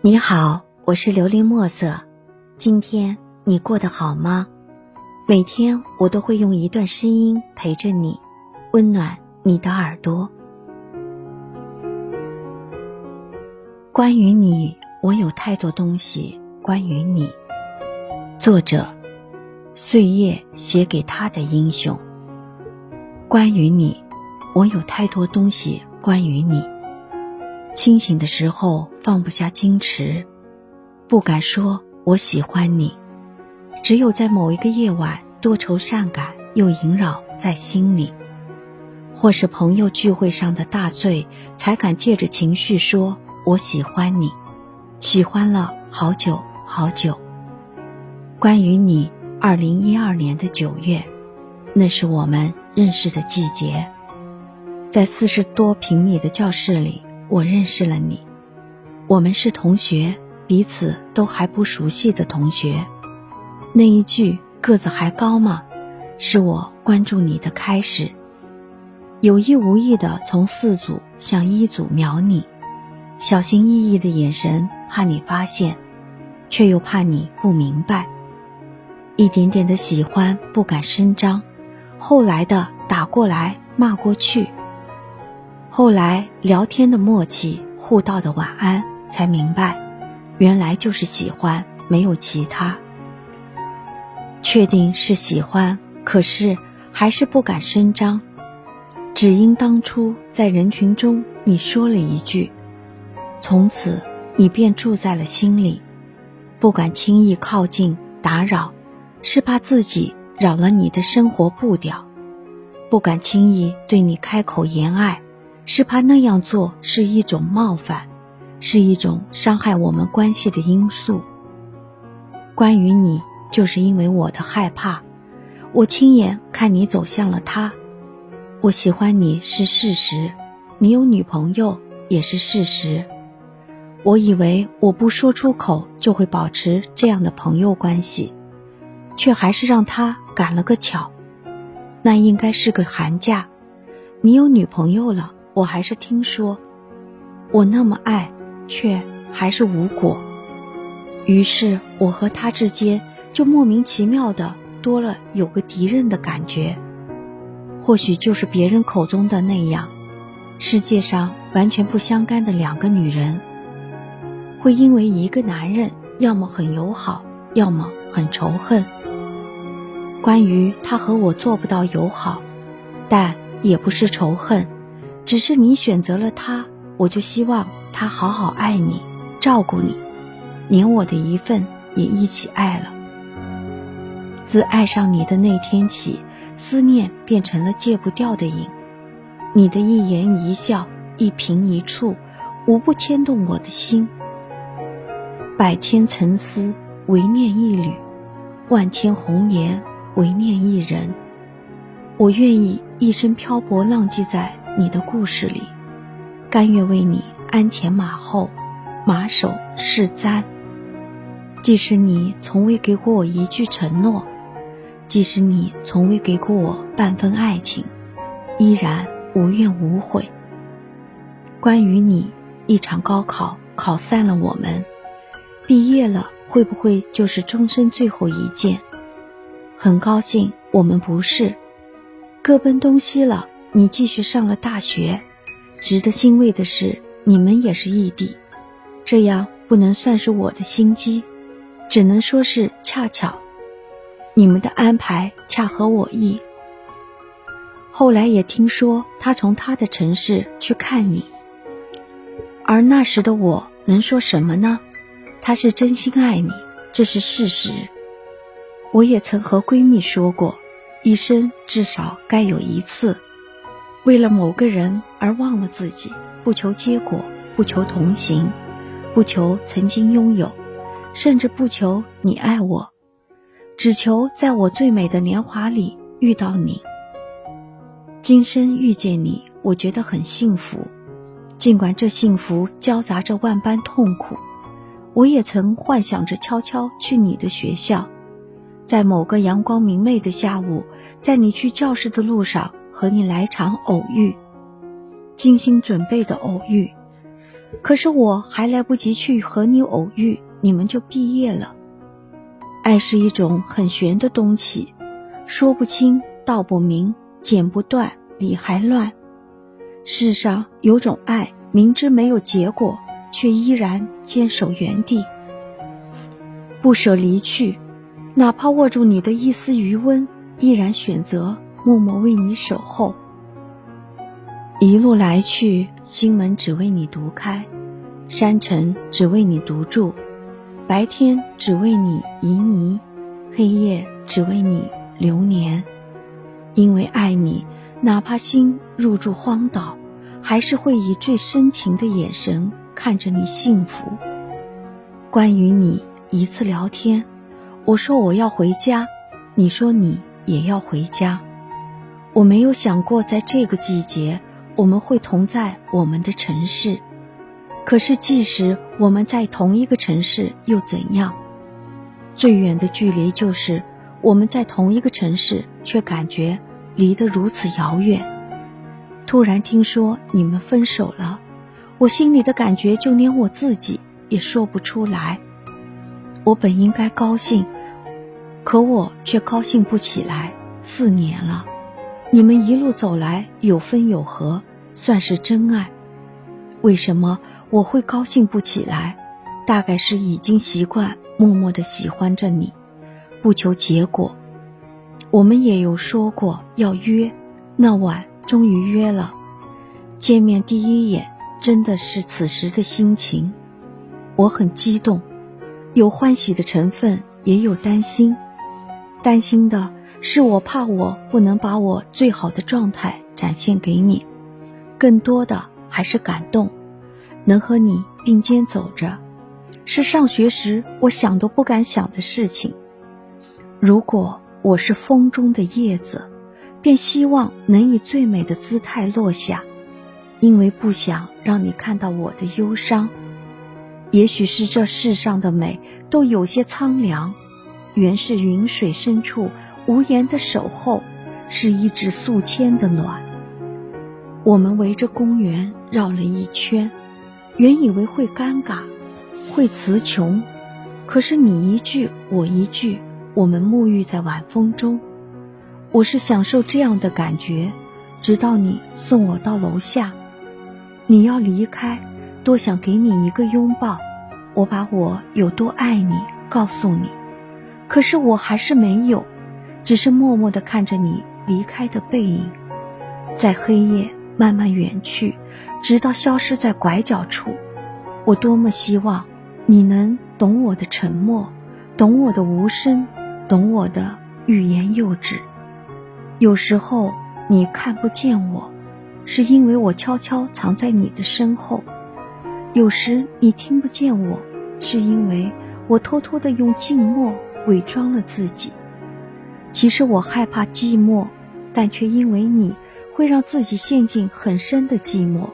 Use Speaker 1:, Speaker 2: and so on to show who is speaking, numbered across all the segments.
Speaker 1: 你好，我是琉璃墨色。今天你过得好吗？每天我都会用一段声音陪着你，温暖你的耳朵。关于你，我有太多东西。关于你，作者：岁月写给他的英雄。关于你，我有太多东西。关于你。清醒的时候放不下矜持，不敢说我喜欢你，只有在某一个夜晚，多愁善感又萦绕在心里，或是朋友聚会上的大醉，才敢借着情绪说我喜欢你，喜欢了好久好久。关于你，二零一二年的九月，那是我们认识的季节，在四十多平米的教室里。我认识了你，我们是同学，彼此都还不熟悉的同学。那一句“个子还高吗”，是我关注你的开始。有意无意的从四组向一组瞄你，小心翼翼的眼神，怕你发现，却又怕你不明白。一点点的喜欢不敢声张，后来的打过来骂过去。后来聊天的默契，互道的晚安，才明白，原来就是喜欢，没有其他。确定是喜欢，可是还是不敢声张，只因当初在人群中你说了一句，从此你便住在了心里，不敢轻易靠近打扰，是怕自己扰了你的生活步调，不敢轻易对你开口言爱。是怕那样做是一种冒犯，是一种伤害我们关系的因素。关于你，就是因为我的害怕，我亲眼看你走向了他。我喜欢你是事实，你有女朋友也是事实。我以为我不说出口就会保持这样的朋友关系，却还是让他赶了个巧。那应该是个寒假，你有女朋友了。我还是听说，我那么爱，却还是无果。于是我和他之间就莫名其妙的多了有个敌人的感觉。或许就是别人口中的那样，世界上完全不相干的两个女人，会因为一个男人要么很友好，要么很仇恨。关于他和我做不到友好，但也不是仇恨。只是你选择了他，我就希望他好好爱你，照顾你，连我的一份也一起爱了。自爱上你的那天起，思念变成了戒不掉的瘾。你的一言一笑，一颦一蹙，无不牵动我的心。百千沉思，唯念一缕；万千红颜，唯念一人。我愿意一生漂泊浪迹在。你的故事里，甘愿为你鞍前马后，马首是瞻。即使你从未给过我一句承诺，即使你从未给过我半分爱情，依然无怨无悔。关于你，一场高考考散了我们，毕业了会不会就是终身最后一见？很高兴我们不是，各奔东西了。你继续上了大学，值得欣慰的是，你们也是异地，这样不能算是我的心机，只能说是恰巧，你们的安排恰合我意。后来也听说他从他的城市去看你，而那时的我能说什么呢？他是真心爱你，这是事实。我也曾和闺蜜说过，一生至少该有一次。为了某个人而忘了自己，不求结果，不求同行，不求曾经拥有，甚至不求你爱我，只求在我最美的年华里遇到你。今生遇见你，我觉得很幸福，尽管这幸福交杂着万般痛苦。我也曾幻想着悄悄去你的学校，在某个阳光明媚的下午，在你去教室的路上。和你来场偶遇，精心准备的偶遇，可是我还来不及去和你偶遇，你们就毕业了。爱是一种很玄的东西，说不清道不明，剪不断理还乱。世上有种爱，明知没有结果，却依然坚守原地，不舍离去，哪怕握住你的一丝余温，依然选择默默为你守候。一路来去，心门只为你独开，山城只为你独住，白天只为你旖旎，黑夜只为你流年。因为爱你，哪怕心入住荒岛，还是会以最深情的眼神看着你幸福。关于你一次聊天，我说我要回家，你说你也要回家。我没有想过在这个季节。我们会同在我们的城市，可是即使我们在同一个城市又怎样？最远的距离就是我们在同一个城市，却感觉离得如此遥远。突然听说你们分手了，我心里的感觉就连我自己也说不出来。我本应该高兴，可我却高兴不起来。四年了，你们一路走来有分有合。算是真爱，为什么我会高兴不起来？大概是已经习惯默默的喜欢着你，不求结果。我们也有说过要约，那晚终于约了。见面第一眼，真的是此时的心情，我很激动，有欢喜的成分，也有担心。担心的是我怕我不能把我最好的状态展现给你。更多的还是感动，能和你并肩走着，是上学时我想都不敢想的事情。如果我是风中的叶子，便希望能以最美的姿态落下，因为不想让你看到我的忧伤。也许是这世上的美都有些苍凉，原是云水深处无言的守候，是一纸素笺的暖。我们围着公园绕了一圈，原以为会尴尬，会词穷，可是你一句我一句，我们沐浴在晚风中。我是享受这样的感觉，直到你送我到楼下。你要离开，多想给你一个拥抱，我把我有多爱你告诉你，可是我还是没有，只是默默地看着你离开的背影，在黑夜。慢慢远去，直到消失在拐角处。我多么希望你能懂我的沉默，懂我的无声，懂我的欲言又止。有时候你看不见我，是因为我悄悄藏在你的身后；有时你听不见我，是因为我偷偷的用静默伪装了自己。其实我害怕寂寞，但却因为你。会让自己陷进很深的寂寞，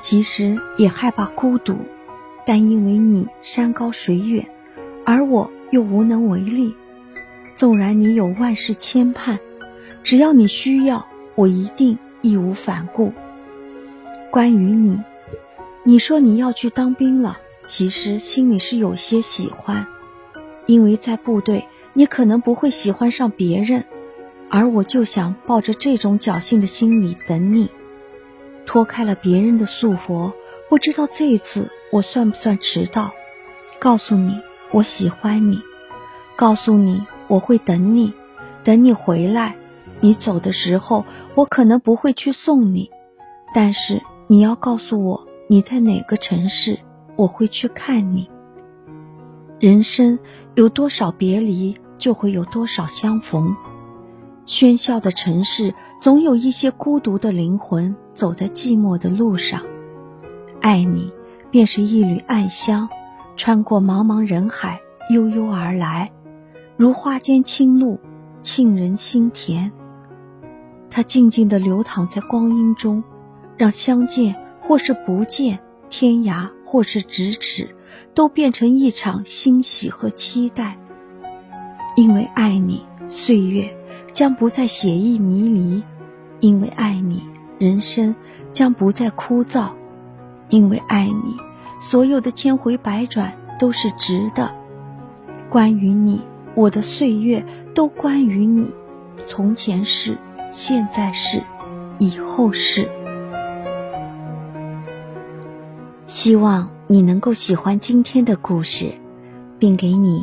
Speaker 1: 其实也害怕孤独，但因为你山高水远，而我又无能为力。纵然你有万事牵绊，只要你需要，我一定义无反顾。关于你，你说你要去当兵了，其实心里是有些喜欢，因为在部队，你可能不会喜欢上别人。而我就想抱着这种侥幸的心理等你，脱开了别人的束缚，不知道这一次我算不算迟到？告诉你我喜欢你，告诉你我会等你，等你回来。你走的时候，我可能不会去送你，但是你要告诉我你在哪个城市，我会去看你。人生有多少别离，就会有多少相逢。喧嚣的城市，总有一些孤独的灵魂走在寂寞的路上。爱你，便是一缕暗香，穿过茫茫人海，悠悠而来，如花间清露，沁人心田。它静静地流淌在光阴中，让相见或是不见，天涯或是咫尺，都变成一场欣喜和期待。因为爱你，岁月。将不再写意迷离，因为爱你，人生将不再枯燥；因为爱你，所有的千回百转都是值得。关于你，我的岁月都关于你。从前是，现在是，以后是。希望你能够喜欢今天的故事，并给你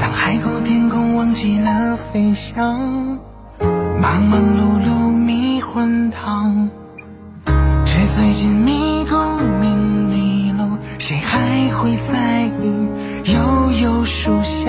Speaker 2: 当海阔天空忘记了飞翔，忙忙碌碌迷魂汤。纸醉金迷功名利禄，谁还会在意？悠悠书香，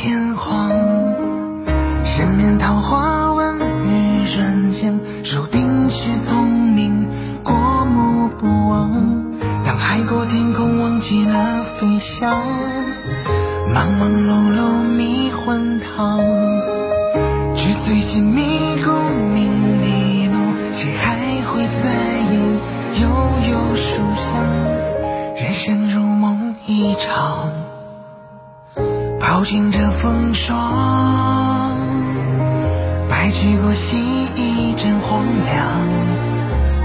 Speaker 2: 天荒。人面桃花温雨软香，如冰雪聪明过目不忘。当海阔天空忘记了飞翔，忙忙碌碌迷魂汤。纸醉金迷功名利禄，谁还会在意悠悠书香？人生如梦一场，饱经着风霜，白驹过隙，一阵荒凉，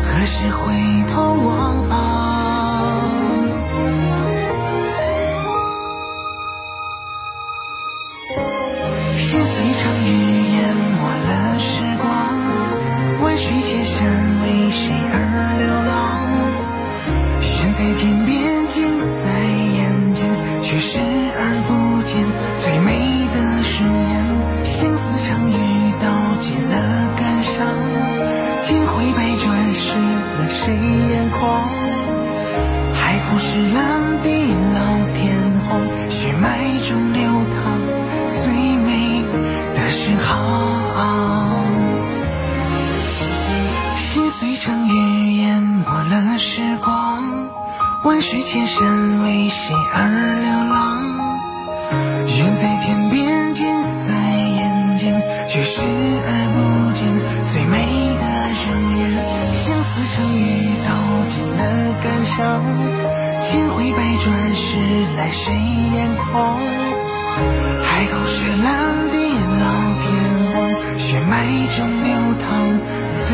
Speaker 2: 何时回头望啊？淹没了时光。万水千山为谁而流浪？远在天边，近在眼前，却视而不见最美的容颜。相思成雨，道尽了感伤。千回百转，时来谁眼眶？海枯石烂，地老天荒，血脉中流淌最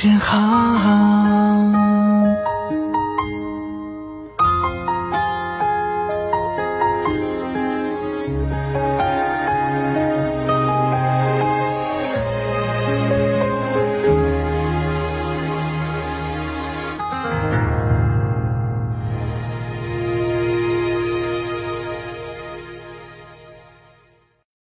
Speaker 2: 时候。